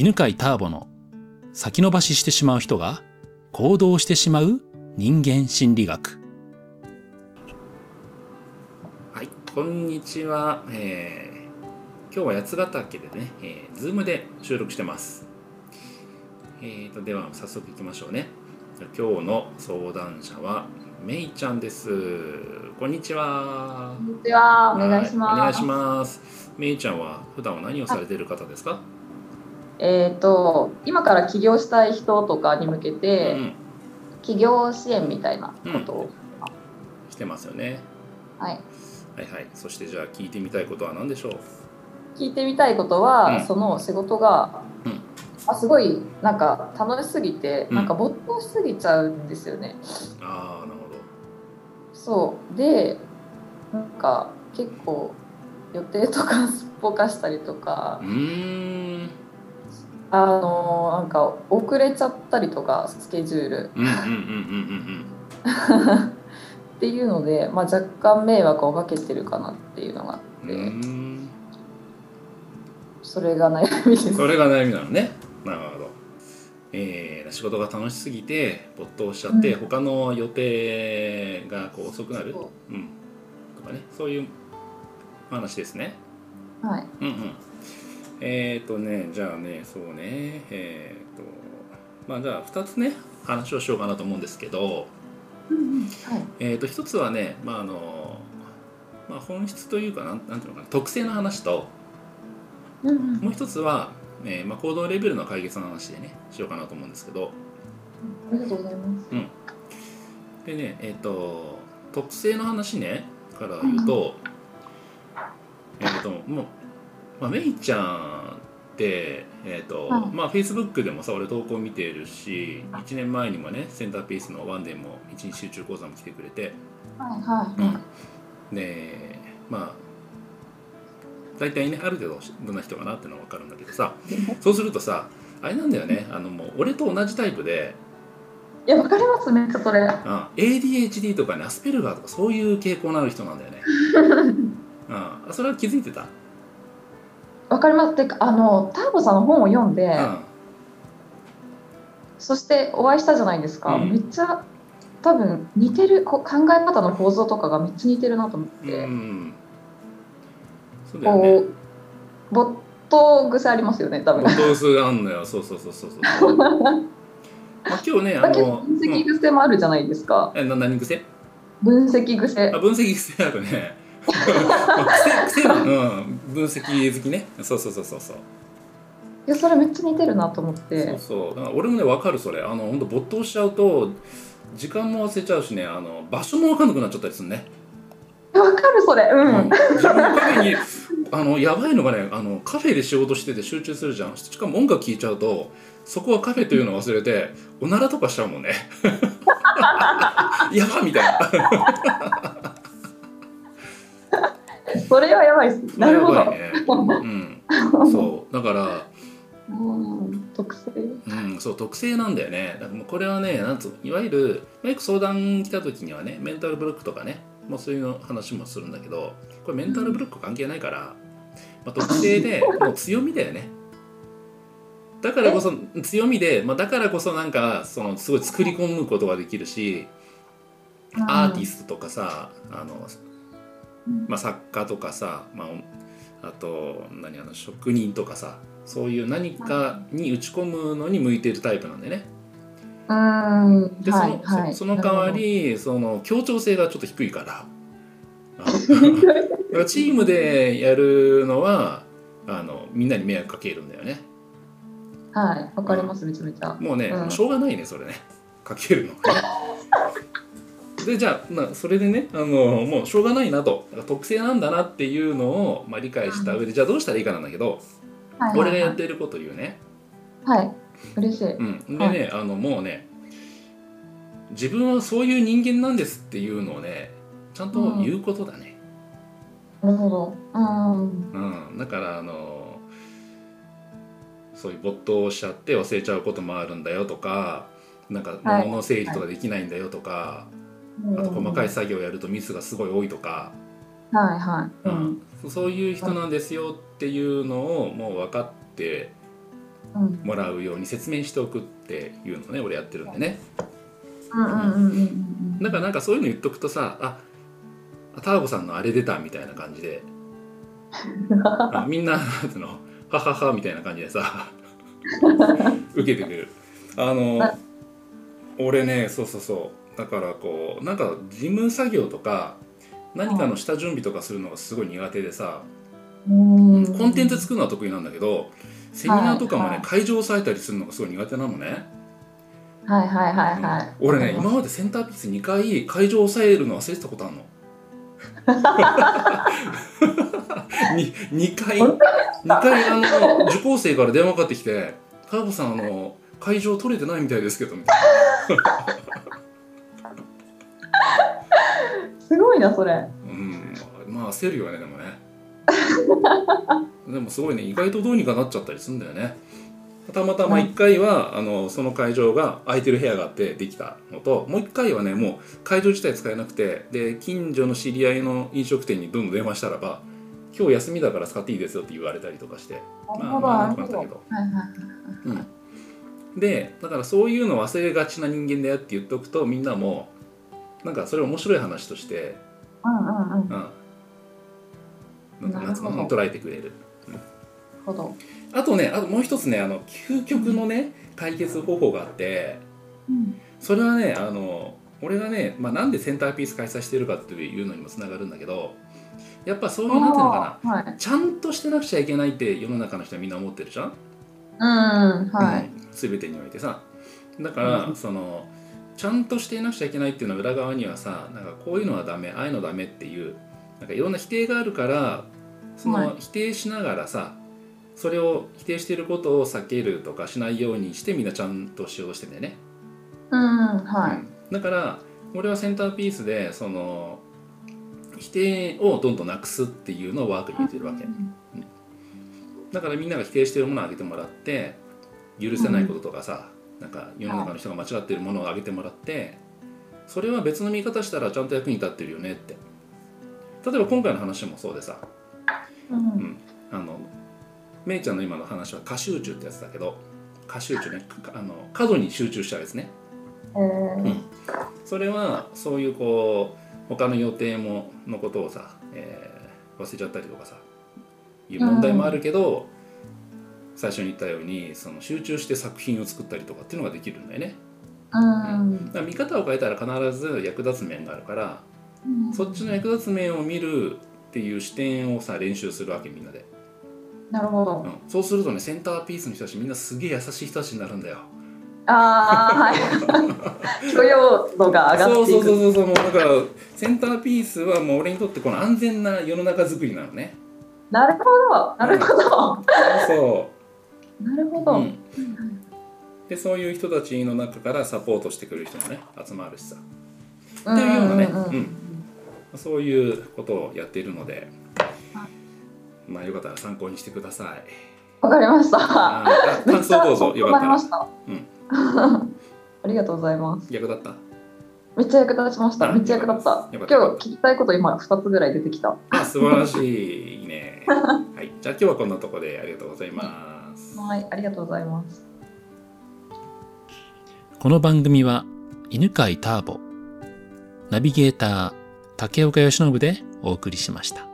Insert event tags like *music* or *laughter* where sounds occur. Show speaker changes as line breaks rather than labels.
犬飼ターボの先延ばししてしまう人が行動してしまう人間心理学。はいこんにちは、えー、今日は八ヶ岳でね、えー、ズームで収録してます。えーとでは早速いきましょうね。今日の相談者はめいちゃんです。こんにちは。
こんにちは。お願いします、
お願いします。めいちゃんは普段は何をされている方ですか？
えーと、今から起業したい人とかに向けて、うん、起業支援みたいなことを、
うん、してますよね、
はい、
はいはい。そしてじゃあ聞いてみたいことは何でしょう？
聞いてみたいことは、うん、その仕事が、あすごいなんか楽しすぎて、なんか没頭しすぎちゃうんですよね。
ああなるほど。
そう。でなんか結構予定とかすっぽかしたりとか。
うん
あのなんか遅れちゃったりとかスケジュール。っていうので、まあ、若干迷惑をかけてるかなっていうのがあって。それが悩みです。
それが悩みなのね。なるほど、えー、仕事が楽しすぎて没頭しちゃって、うん、他の予定がこう遅くなる。う、うん、とかね。そういう話ですね。
はい、
うんうんえっ、ー、とねじゃあねそうねえっ、ー、とまあじゃあ2つね話をしようかなと思うんですけど、
うんはい、
えっ、と1つはねまああのまあ、本質というかなんなんていうのかな特性の話と、
うんうん、
もう一つは、えーまあ、行動レベルの解決の話でねしようかなと思うんですけど、
ありがとうございます、
うん、でねえっ、ー、と特性の話ねから言うと、うん、えっ、ともうまあ、メイちゃんって、えーとまあ、フェイスブックでもさ俺投稿見てるし1年前にもねセンターピースのワンデーも一日集中講座も来てくれて、
はいはい、
うん、でまあ大体ねある程度どんな人かなっていうのは分かるんだけどさ。*laughs* そうするとさあれなんだよねあのもう俺と同じタイプで。
いや分かりますめっちゃそれ、うん、
ADHD とかねアスペルガーとかそういう傾向のある人なんだよね。*laughs* うん、それは気づいてた？
わかります。てかあのターボさんの本を読んで、うん、そしてお会いしたじゃないですか。うん、めっちゃ多分似てるこ考え方の構造とかがめっちゃ似てるなと思って。
うん、
そうだよね。ボット癖ありますよね多分。
ボット癖あんのよ。そうそうそうそうそう。*laughs* まあ今日ねあの
分析癖もあるじゃないですか。
えな何癖？
分析癖。
あ分析癖あるね。癖は、うん、分析好きね。そうそうそうそうそう。
いやそれめっちゃ似てるなと思って。
そうそう。俺もね分かるそれ。あの本当没頭しちゃうと時間も忘れちゃうしね。あの場所も分かんなくなっちゃったりするね。
分かるそれ。うん、うん、
自分のカフェにあのやばいのがねあのカフェで仕事してて集中するじゃん。しかも音楽聴いちゃうとそこはカフェというのを忘れておならとかしちゃうもんね。*laughs* やばみたいな
それはやばいです。なるほど。
ね、うん、そう。だから。
特性。
うんそう特性なんだよね。だからこれはねなんつういわゆるよく相談来た時にはねメンタルブロックとかねもうそういうの話もするんだけどこれメンタルブロック関係ないから、まあ、特性でもう強みだよね。だからこそ強みで、まあ、だからこそなんかそのすごい作り込むことができるしアーティストとかさあのまあ、作家とかさ、まあ、あと何あの職人とかさそういう何かに打ち込むのに向いてるタイプなんでね。
うん
でそのはいはい、その代わりその協調性がちょっと低いから *laughs* チームでやるのはあのみんなに迷惑かけるんだよね。
はいわかります、めちゃめちゃ。
もうね、うん、しょうがないねそれねかけるの。*laughs* でじゃあ、まあ、それでねあのもうしょうがないなと。特性なんだなっていうのを、まあ、理解した上で、じゃあどうしたらいいかなんだけど、はい。はいはい、俺がやってること言うね。
はい。嬉しい、
うん、でね、はい、あのもうね自分はそういう人間なんですっていうのをねちゃんと言うことだね、
なるほど。う
ん、うん、だからあのそういう没頭しちゃって忘れちゃうこともあるんだよとかなんか物の整理とかできないんだよとか、はいあと細かい作業をやるとミスがすごい多いとか、
はいはい。
うん、そういう人なんですよっていうのをもう分かって
うん。
もらうように説明しておくっていうのをね俺やってるんでね。
うんうんうんうんうん
だからなんかそういうの言っとくとさあターボさんのあれ出たみたいな感じで。*laughs* あみんななんていうの？はははみたいな感じでさ *laughs* 受けてくれる。あの
あ
俺ねそうそうそうだからこうなんか事務作業とか何かの下準備とかするのがすごい苦手でさ、
うん。
コンテンツ作るのは得意なんだけどセミナーとかもね、
はい
会場を押さえたりするのがすごい苦手なのね、
はいはいはいはい。
俺ね今までセンターピース2回会場を押さえるの忘れてたことあるの。*laughs* に2回
本
2回あの受講生から電話かかってきて「ターボさんあの会場取れてないみたいですけど」みたい
すごいなそれ。
なうん。まあ焦るよねでもね。*laughs* でもすごいね意外とどうにかなっちゃったりするんだよね。たまたま1回は、あのその会場が空いてる部屋があってできたのともう1回はねもう会場自体使えなくてで近所の知り合いの飲食店にどんどん電話したらば「今日休みだから使っていいですよ」って言われたりとかしてまあまあ
な
んとかなったけど。うん、でだからそういうの忘れがちな人間だよって言っておくとみんなもなんかそれ面白い話として、
うんうんうん。
うん、なんか捉えてくれる。
なるほど。
あとねあともう一つねあの究極のね解決方法があって
うん。
それはねあの俺がね、まあ、なんでセンターピース開催してるかっていうのにもつながるんだけどやっぱそういうなんていうのかな
はい。
ちゃんとしてなくちゃいけないって世の中の人はみんな思ってるじゃん
うんはい。
うん、全てにおいてさ。だから、
うん。
そのちゃんとしていなくちゃいけないっていうのは裏側にはさなんかこういうのはダメああいうのダメっていうなんかいろんな否定があるからそ
はい。
の否定しながらさ、それを否定していることを避けるとかしないようにしてみんなちゃんとしようとしてんだよね、
うんはい。
うん。だから俺はセンターピースでその否定をどんどんなくすっていうのをワークに入れてるわけ、だからみんなが否定しているものをあげてもらって許せないこととかさ、なんか世の中の人が間違っているものをあげてもらってそれは別の見方したらちゃんと役に立ってるよねって。例えば今回の話もそうでさ。
うん。
あのめいちゃんの今の話は過集中ってやつだけど過集中ね。かあの過度に集中したやつね。
えー。
それはそういうこう他の予定ものことをさ、えー忘れちゃったりとかさいう問題もあるけど、最初に言ったようにその集中して作品を作ったりとかっていうのができるんだよね。
うん。
だ見方を変えたら必ず役立つ面があるから
うん。
そっちの役立つ面を見るっていう視点をさ練習するわけみんなで、
なるほど。
うん、そうするとねセンターピースの人たちみんなすげえ優しい人たちになるんだよ。
ああはい。*laughs* 許容度が上が
そうそう
っていく。
そうそうそうもうだからセンターピースはもう俺にとってこの安全な世の中づくりなのね。
なるほど。なるほど。
そ
なるほ
う、
ど。
うん、でそういう人たちの中からサポートしてくれる人もね集まるしさ。
って
いうようなね
んん。
うん。そういうことをやっているので
は
まあよかったら参考にしてください。
わかりました。
感想どうぞ。よかった *laughs*
ありがとうございます。
役立った？
めっちゃ役立ちました。
あ
めっちゃ役立った。今日聞きたいこと今二つぐらい出てきた。
あ素晴らしいね。はい。じゃあ今日はこんなところでありがとうございます
はい、ありがとうございます。
この番組は犬飼ターボ、ナビゲーター竹岡由伸でお送りしました。